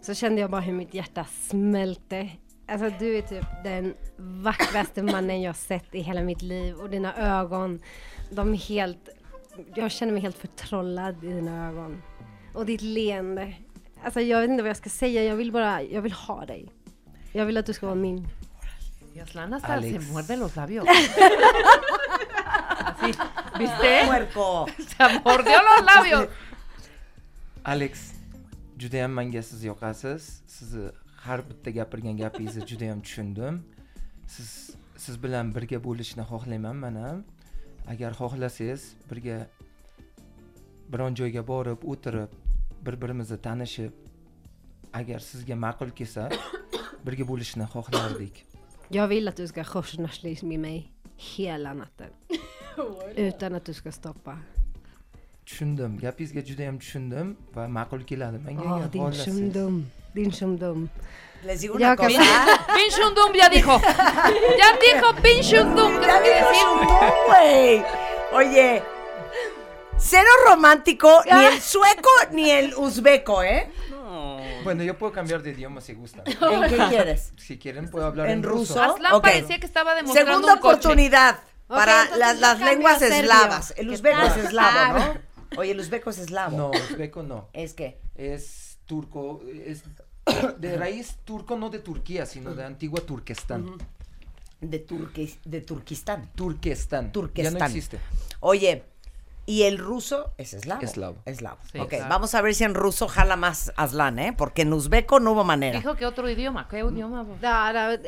så kände jag bara hur mitt hjärta smälte. Alltså du är typ den vackraste mannen jag sett i hela mitt liv och dina ögon, de är helt, jag känner mig helt förtrollad i dina ögon. Och ditt leende. Alltså jag vet inte vad jag ska säga, jag vill bara, jag vill ha dig. Jag vill att du ska vara min. Y Aslan hasta Alex. se muerde los labios. Así, ¿viste? Puerco. Se mordió los labios. alex judayam manga siz yoqasiz. Sizni har bitta gapirgan gapingizni judayam tushundim. Siz siz bilan birga bo'lishni xohlayman man ham agar xohlasangiz birga biron joyga borib o'tirib bir birimizni tanishib agar sizga ma'qul kelsa birga bo'lishni xohlardik. Jag vill att du ska korsnarslis med mig hela natten. Utan att du ska stoppa. Tushundim gapingizga judayam tushundim va ma'qul keladi menga Ah, agar din xohlasangiz. shumdum. Din shumdum. Les digo Ya una cosa. Pinchundum ya dijo. Ya dijo Pinchundum. ¿Qué Ya dijo güey. Oye, cero romántico, ni el sueco ni el uzbeco, ¿eh? Bueno, yo puedo cambiar de idioma si gusta. ¿En qué quieres? Si quieren puedo hablar en, ¿En ruso? Aslan parecía que estaba demostrando Segunda un coche. oportunidad para las, las lenguas eslavas. El ¿Qué uzbeco es eslavo, Ah. ¿no? Oye, el uzbeco es eslavo. No, uzbeco no. ¿Es qué? Es turco, es de raíz turco, no de Turquía, sino de antigua Turquestán. De, Turque- de Turquistán. Turquestán. Turquestán. Ya no existe. Oye, y el ruso es eslavo. Eslavo. Eslavo. Sí, ok, vamos a ver si en ruso jala más Aslan, ¿eh? Porque en uzbeco no hubo manera. Dijo que otro idioma. ¿Qué mm. idioma?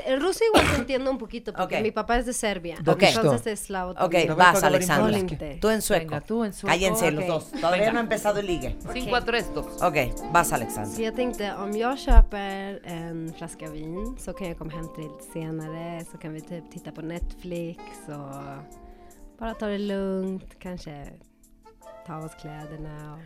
El ruso igual se entiende un poquito porque okay. mi papá es de Serbia. Okay. Entonces es eslavo. Ok, también. vas, Alexandra. Tú en sueco. Venga, tú en sueco. Cállense okay. los dos. Todavía Venga. no ha empezado el ligue. 5 a 3, 2. Ok, vas, Alexandra. Så jag tänkte om jag köper en flaska vin så kan jag komma hem till senare. Så kan vi typ titta på Netflix och bara ta det lugnt. Kanske ta av oss kläderna. Och...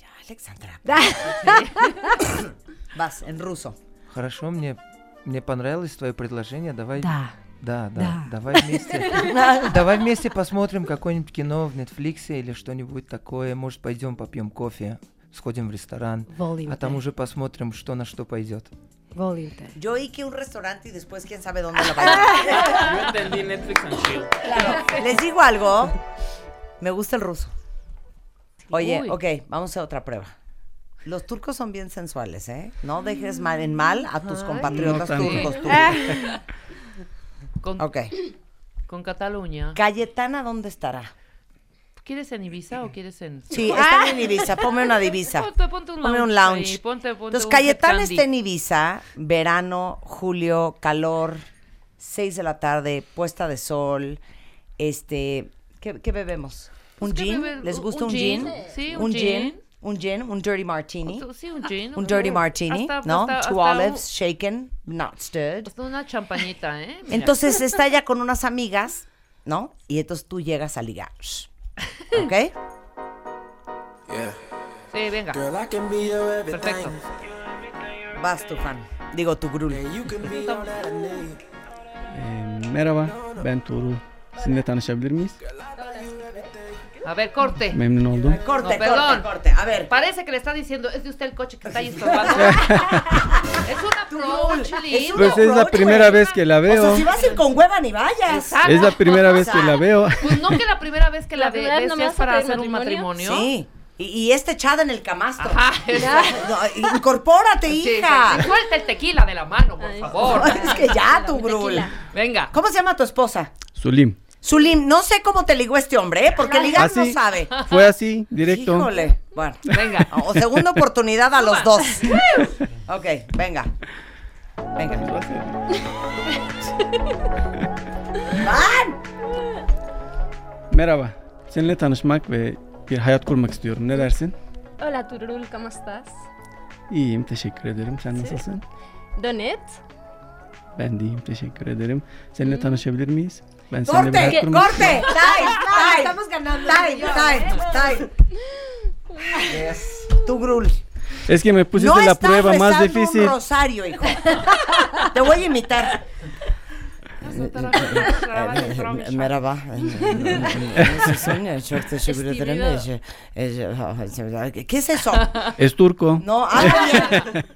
Ya, Alexandra. Vas, en ruso. Хорошо, мне, мне понравилось твое предложение. Давай. Да. Да, да, Да. давай вместе. Давай вместе посмотрим какое-нибудь кино в Netflix или что-нибудь такое. Может, пойдем попьем кофе, сходим в ресторан, Voll а там уже посмотрим, что на что пойдет. Yo oí que un restaurante y después quién sabe dónde la vaya. Yo entendí Netflix and chill. Les digo algo. Me gusta el ruso. Oye, Uy. ok, vamos a otra prueba. Los turcos son bien sensuales, ¿eh? No dejes mal en mal a tus compatriotas No turcos. turcos. Con, Ok. con Cataluña. Cayetana, ¿dónde estará? ¿Quieres en Ibiza o quieres en.? Sí, está en Ibiza. Ponme una divisa. Ponte, ponte un Ponme un lounge. lounge. ahí, ponte, ponte Entonces, Cayetana está en Ibiza, verano, julio, calor, 6 de la tarde, puesta de sol. Este, ¿qué, qué bebemos? ¿Un bebe- ¿Les gusta un? Sí, un gin. Un gin, un dirty martini. Sí, un gin. Un dirty martini, Hasta- ¿no? hasta- Two hasta olives, shaken, not stirred. hasta una champañita, ¿eh? Mira. Entonces está ella con unas amigas, ¿no? Y entonces tú llegas a ligar. ¿Ok? Sí, venga. Perfecto. Vas tu fan. Digo tu grul. Ee, merhaba, ben Tuğrul. Sizinle tanışabilir miyiz? A ver, corte. Memnun oldum. Corte, No, perdón. corte, corte. A ver. Parece que le está diciendo, es de usted el coche que está ahí estorbando. es un approach lindo. Pues es la primera güey. vez que la O veo. sea, si vas a ir con hueva ni vayas. Exacto. Es la primera vez que la veo. Pues no que la primera vez que la, La ve- primera vez ves no me es a para hacer un matrimonio. Sí. Y, y está echada en el camastro. Ajá. No, incorpórate, Sí, hija. sí, sí. Suelta el tequila de la mano, por Ay. favor. Es que ya, tu grul. Venga. ¿Cómo se llama tu esposa? Sulim. Zulim, no sé cómo te ligó este hombre, ¿eh? Porque ligar no Así, sabe. fue así, directo. Híjole. Bueno, Venga. o segunda oportunidad a los dos. Ok, venga. Venga. Van. Merhaba. Seninle tanışmak ve bir hayat kurmak istiyorum. Ne dersin? Hola Turul, ¿cómo estás? İyiyim, teşekkür ederim. Sen nasılsın? Donet. Ben de iyiyim, teşekkür ederim. Seninle tanışabilir miyiz? Corte, corte. Time, time. Estamos ganando. Time, time, time. Tu grul. Es que me pusiste No la prueba más difícil. un rosario, hijo. Te voy a imitar. Merhaba. ¿Qué es eso? Es turco. No, habla bien.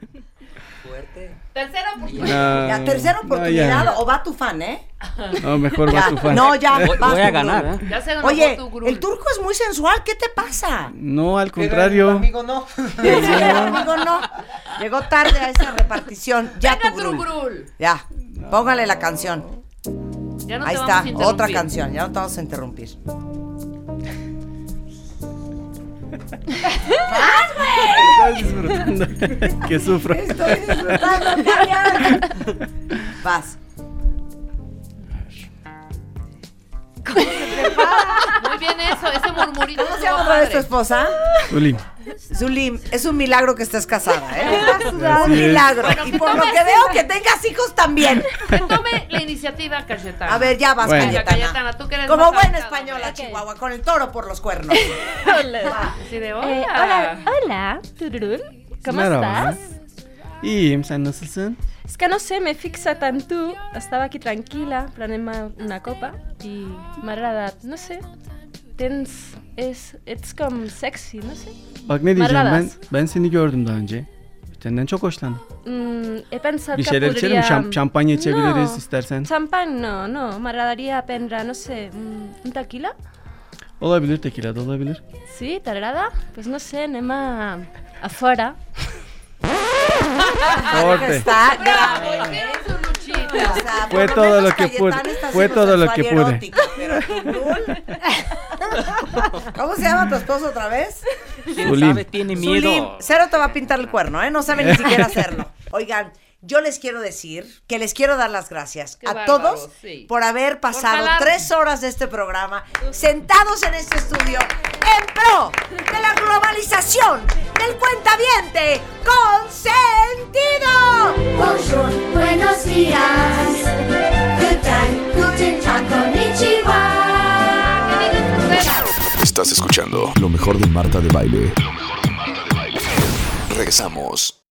Tercera oportunidad. Ya, tercera no, oportunidad ya. o va tu fan, ¿eh? No, mejor Ya. va tu fan. No, ya, Voy- vas voy tu a ganar. ¿eh? Ya se ganó Oye, tu grul. el turco es muy sensual, ¿qué te pasa? No, al Pero el contrario. amigo no. El amigo no. Llegó tarde a esa repartición. Ya Venga, tu tu grul. grul. Ya, póngale la canción. Ya no Ahí te está, vamos a interrumpir. otra canción. Ya no te vamos a interrumpir. Estás disfrutando. que sufra. Estoy disfrutando, cañón. Vas. Muy bien eso, ese murmurito. ¿Cómo se llama otra vez tu esposa? Sulim. Zulim, es un milagro que estés casada, ¿eh? Un milagro. Bueno, y por lo que veo que tengas hijos también. Que tome la iniciativa Cayetana. A ver, ya vas, Bueno. Cayetana. Cayetana, tú que eres Como buena española. Chihuahua, con el toro por los cuernos. Hola. Así de hola. Eh, hola, hola, Tururul. ¿Cómo Merhaba. estás? Es que no sé, me fixa tan tú. Estaba aquí tranquila, planeé una copa y me agrada, no sé. Tens, es, it's como sexy, no sé. Bak ne diyeceğim ben ben seni gördüm daha önce. Senden çok hoşlandım. Mm, he pensado Bir que şeyler içelim mi? podría... Şam- şampanya içebiliriz No, istersen. Champán no, no. Me agradaría prendre, no sé, un, un tequila. Olabilir tekila da olabilir. Sí, ¿te agrada? Pues no sé, Nema afuera. Fuerte. Está grave. O sea, Fue todo lo que pude, fue todo lo que pude. erótica, pero ¿Cómo se llama tu esposo otra vez? ¿Quién Zulim. sabe? Tiene miedo. Zulim, cero te va a pintar el cuerno, ¿eh? No sabe ni siquiera hacerlo. Oigan, yo les quiero decir que les quiero dar las gracias Qué a todos sí. por haber pasado tres horas de este programa sentados en este estudio en pro de la globalización del cuentaviente consentido. Bonjour, buenos días. Good time, guten tag, konnichiwa. Estás escuchando lo mejor de Marta de Baile. Regresamos.